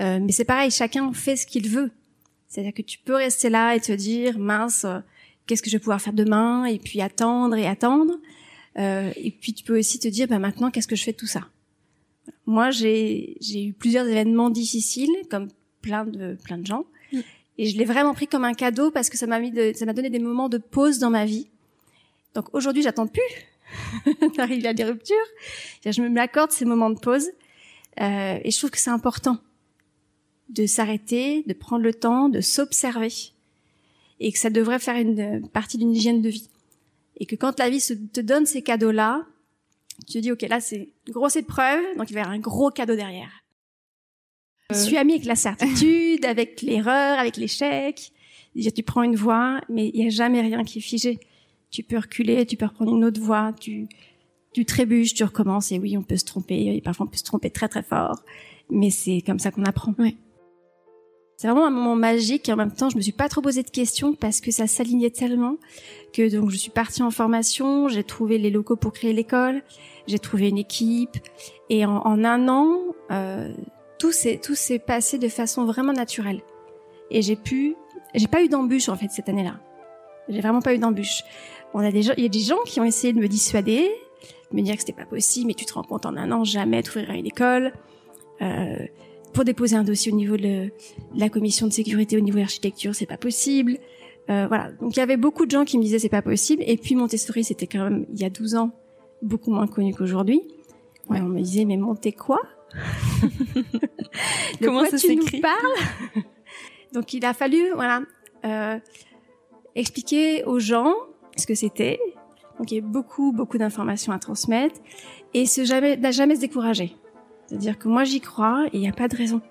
Euh, mais c'est pareil, chacun fait ce qu'il veut. C'est-à-dire que tu peux rester là et te dire, mince, euh, qu'est-ce que je vais pouvoir faire demain Et puis attendre et attendre. Euh, et puis tu peux aussi te dire, bah, maintenant, qu'est-ce que je fais de tout ça? Moi, j'ai eu plusieurs événements difficiles, comme plein de plein de gens, mm. et je l'ai vraiment pris comme un cadeau parce que ça m'a mis, ça m'a donné des moments de pause dans ma vie. Donc aujourd'hui, j'attends plus d'arriver à des ruptures. Je me m'accorde ces moments de pause, euh, et je trouve que c'est important de s'arrêter, de prendre le temps, de s'observer, et que ça devrait faire une partie d'une hygiène de vie. Et que quand la vie se, te donne ces cadeaux-là, tu te dis, ok, là c'est une grosse épreuve, donc il va y avoir un gros cadeau derrière. Je suis amie avec la certitude, avec l'erreur, avec l'échec. Déjà, tu prends une voie, mais il n'y a jamais rien qui est figé. Tu peux reculer, tu peux reprendre une autre voie, tu, tu trébuches, tu recommences. Et oui, on peut se tromper, et parfois on peut se tromper très très fort, mais c'est comme ça qu'on apprend. Ouais. C'est vraiment un moment magique et en même temps, je me suis pas trop posé de questions parce que ça s'alignait tellement que donc je suis partie en formation, j'ai trouvé les locaux pour créer l'école, j'ai trouvé une équipe et en, un an, euh, tout s'est tout s'est passé de façon vraiment naturelle. Et j'ai pu, j'ai pas eu d'embûche en fait cette année-là. J'ai vraiment pas eu d'embûche. On a des gens, il y a des gens qui ont essayé de me dissuader, de me dire que c'était pas possible, mais tu te rends compte en un an jamais t'ouvriras une école. Euh, pour déposer un dossier au niveau de, la commission de sécurité au niveau architecture, c'est pas possible. Euh, voilà. Donc il y avait beaucoup de gens qui me disaient c'est pas possible. Et puis Montessori, c'était quand même il y a 12 ans beaucoup moins connu qu'aujourd'hui. Ouais. On me disait mais Monté quoi? Comment ça s'écrit? Donc il a fallu voilà euh, expliquer aux gens ce que c'était. Donc il y a beaucoup beaucoup d'informations à transmettre et se jamais jamais se décourager. C'est-à-dire que moi j'y crois et il n'y a pas de raison.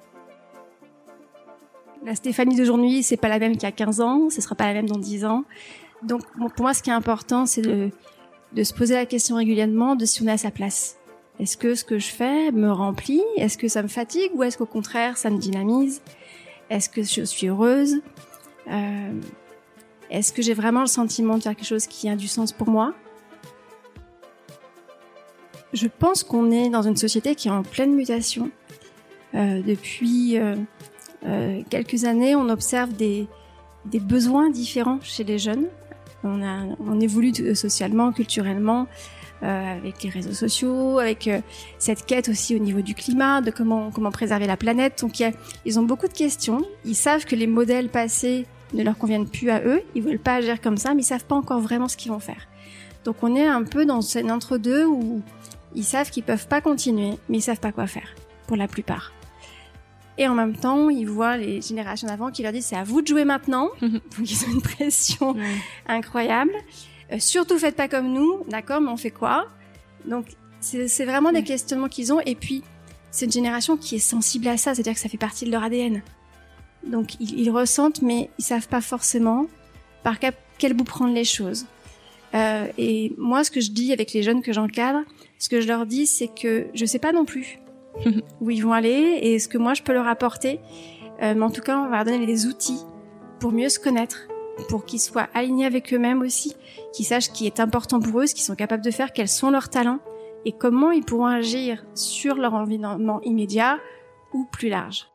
La Stéphanie d'aujourd'hui, c'est pas la même qu'il y a 15 ans, ce sera pas la même dans 10 ans. Donc pour moi, ce qui est important, c'est de, se poser la question régulièrement de si on est à sa place. Est-ce que ce que je fais me remplit? Est-ce que ça me fatigue? Ou est-ce qu'au contraire ça me dynamise? Est-ce que je suis heureuse? Euh, Est-ce que j'ai vraiment le sentiment de faire quelque chose qui a du sens pour moi? Je pense qu'on est dans une société qui est en pleine mutation. Euh, depuis euh, euh, quelques années, on observe des, des besoins différents chez les jeunes. On, a, on évolue socialement, culturellement, euh, avec les réseaux sociaux, avec euh, cette quête aussi au niveau du climat, de comment comment préserver la planète. Donc a, ils ont beaucoup de questions. Ils savent que les modèles passés ne leur conviennent plus à eux. Ils veulent pas agir comme ça, mais ils savent pas encore vraiment ce qu'ils vont faire. Donc on est un peu dans un entre-deux où ils savent qu'ils peuvent pas continuer, mais ils savent pas quoi faire, pour la plupart. Et en même temps, ils voient les générations d'avant qui leur disent c'est à vous de jouer maintenant. Donc ils ont une pression incroyable. Euh, surtout faites pas comme nous, d'accord, mais on fait quoi? Donc c'est vraiment des questionnements qu'ils ont. Et puis c'est une génération qui est sensible à ça, c'est-à-dire que ça fait partie de leur ADN. Donc ils, ils ressentent, mais ils savent pas forcément par quel bout prendre les choses. Euh, et moi, ce que je dis avec les jeunes que j'encadre, ce que je leur dis, c'est que je sais pas non plus où ils vont aller et ce que moi je peux leur apporter. Euh, mais en tout cas, on va leur donner des outils pour mieux se connaître, pour qu'ils soient alignés avec eux-mêmes aussi, qu'ils sachent ce qui est important pour eux, ce qu'ils sont capables de faire, quels sont leurs talents et comment ils pourront agir sur leur environnement immédiat ou plus large.